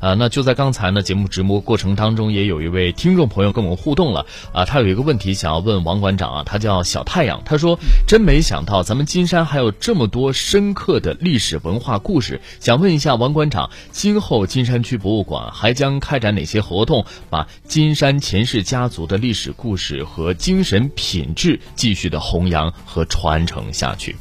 啊，那就在刚才呢，节目直播过程当中，也有一位听众朋友跟我们互动了啊，他有一个问题想要问王馆长啊，他叫小太阳，他说真没想到咱们金山还有这么多深刻的历史文化故事，想问一下王馆长，今后金山区博物馆还将开展哪些活动，把金山钱氏家族的历史故事和精神品质继续的弘扬和传承下去？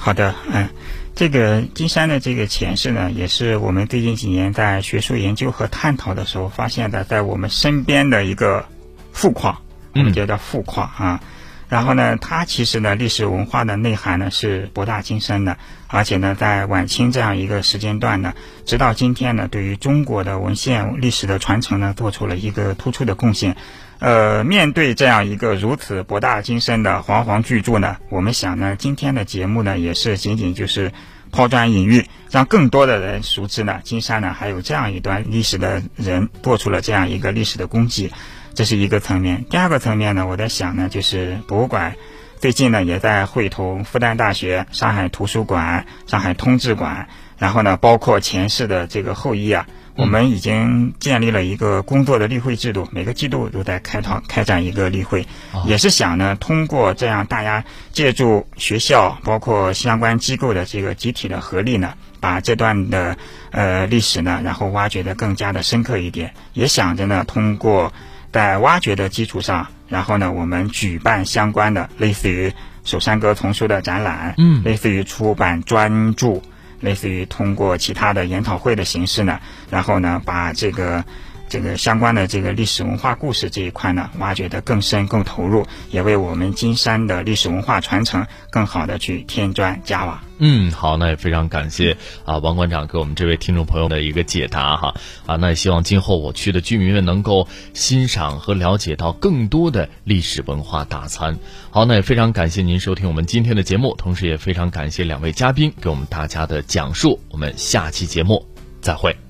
好的，嗯。这个金山的这个前世呢，也是我们最近几年在学术研究和探讨的时候发现的，在我们身边的一个富矿，我们叫它富矿啊。然后呢，它其实呢，历史文化的内涵呢是博大精深的，而且呢，在晚清这样一个时间段呢，直到今天呢，对于中国的文献历史的传承呢，做出了一个突出的贡献。呃，面对这样一个如此博大精深的煌煌巨著呢，我们想呢，今天的节目呢，也是仅仅就是抛砖引玉，让更多的人熟知呢，金山呢还有这样一段历史的人做出了这样一个历史的功绩，这是一个层面。第二个层面呢，我在想呢，就是博物馆最近呢也在会同复旦大学、上海图书馆、上海通志馆，然后呢，包括前世的这个后裔啊。我们已经建立了一个工作的例会制度，每个季度都在开讨开展一个例会，也是想呢，通过这样大家借助学校，包括相关机构的这个集体的合力呢，把这段的呃历史呢，然后挖掘的更加的深刻一点，也想着呢，通过在挖掘的基础上，然后呢，我们举办相关的类似于首山阁丛书的展览，嗯，类似于出版专著。类似于通过其他的研讨会的形式呢，然后呢，把这个这个相关的这个历史文化故事这一块呢，挖掘的更深、更投入，也为我们金山的历史文化传承更好的去添砖加瓦。嗯，好，那也非常感谢啊，王馆长给我们这位听众朋友的一个解答哈啊，那也希望今后我区的居民们能够欣赏和了解到更多的历史文化大餐。好，那也非常感谢您收听我们今天的节目，同时也非常感谢两位嘉宾给我们大家的讲述。我们下期节目再会。